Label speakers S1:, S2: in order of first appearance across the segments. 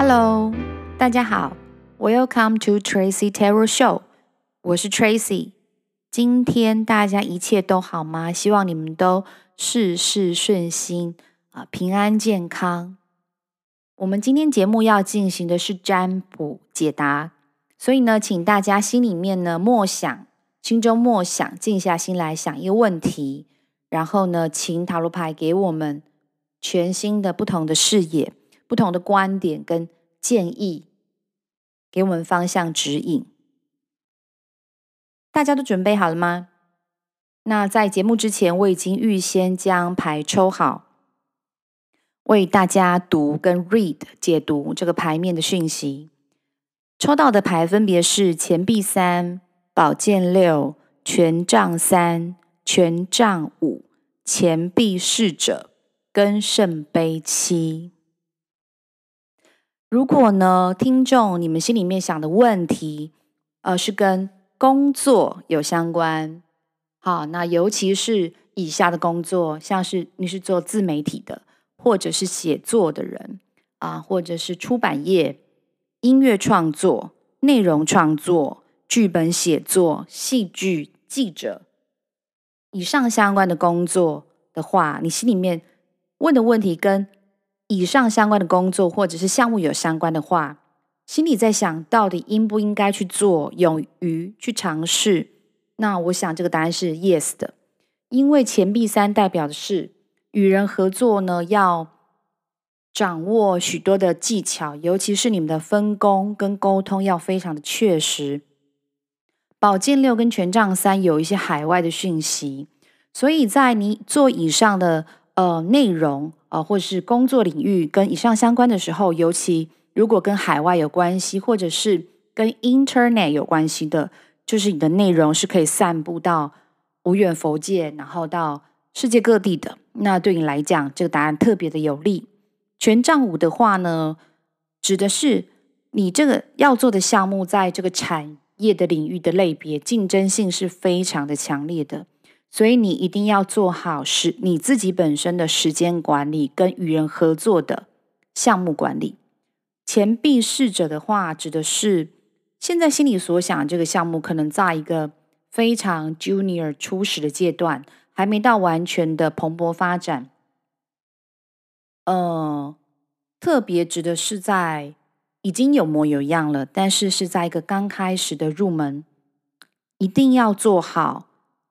S1: Hello，大家好，Welcome to Tracy Tarot Show，我是 Tracy。今天大家一切都好吗？希望你们都事事顺心啊，平安健康。我们今天节目要进行的是占卜解答，所以呢，请大家心里面呢默想，心中默想，静下心来想一个问题，然后呢，请塔罗牌给我们全新的、不同的视野、不同的观点跟建议，给我们方向指引。大家都准备好了吗？那在节目之前，我已经预先将牌抽好，为大家读跟 read 解读这个牌面的讯息。抽到的牌分别是钱币三、宝剑六、权杖三、权杖五、钱币侍者跟圣杯七。如果呢，听众你们心里面想的问题，呃，是跟工作有相关，好，那尤其是以下的工作，像是你是做自媒体的，或者是写作的人啊，或者是出版业、音乐创作、内容创作、剧本写作、戏剧记者，以上相关的工作的话，你心里面问的问题跟以上相关的工作或者是项目有相关的话。心里在想到底应不应该去做，勇于去尝试。那我想这个答案是 yes 的，因为钱币三代表的是与人合作呢，要掌握许多的技巧，尤其是你们的分工跟沟通要非常的确实。宝剑六跟权杖三有一些海外的讯息，所以在你做以上的呃内容呃或是工作领域跟以上相关的时候，尤其。如果跟海外有关系，或者是跟 Internet 有关系的，就是你的内容是可以散布到无远佛界，然后到世界各地的。那对你来讲，这个答案特别的有利。权杖五的话呢，指的是你这个要做的项目，在这个产业的领域的类别，竞争性是非常的强烈的，所以你一定要做好是你自己本身的时间管理，跟与人合作的项目管理。钱币侍者的话，指的是现在心里所想这个项目，可能在一个非常 junior 初始的阶段，还没到完全的蓬勃发展。呃，特别指的是在已经有模有样了，但是是在一个刚开始的入门，一定要做好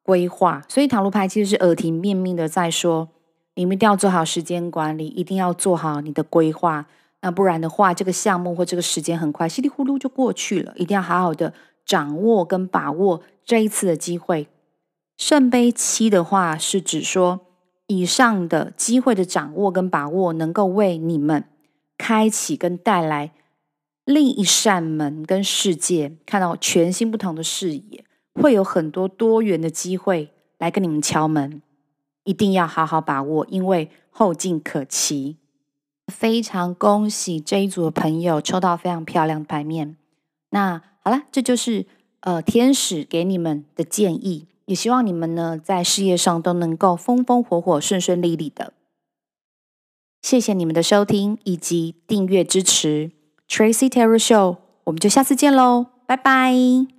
S1: 规划。所以塔罗牌其实是耳提面命的在说，你们一定要做好时间管理，一定要做好你的规划。那不然的话，这个项目或这个时间很快稀里糊涂就过去了。一定要好好的掌握跟把握这一次的机会。圣杯七的话是指说，以上的机会的掌握跟把握，能够为你们开启跟带来另一扇门跟世界，看到全新不同的视野，会有很多多元的机会来跟你们敲门。一定要好好把握，因为后劲可期。非常恭喜这一组的朋友抽到非常漂亮的牌面。那好了，这就是呃天使给你们的建议，也希望你们呢在事业上都能够风风火火、顺顺利利的。谢谢你们的收听以及订阅支持 Tracy Tarot Show，我们就下次见喽，拜拜。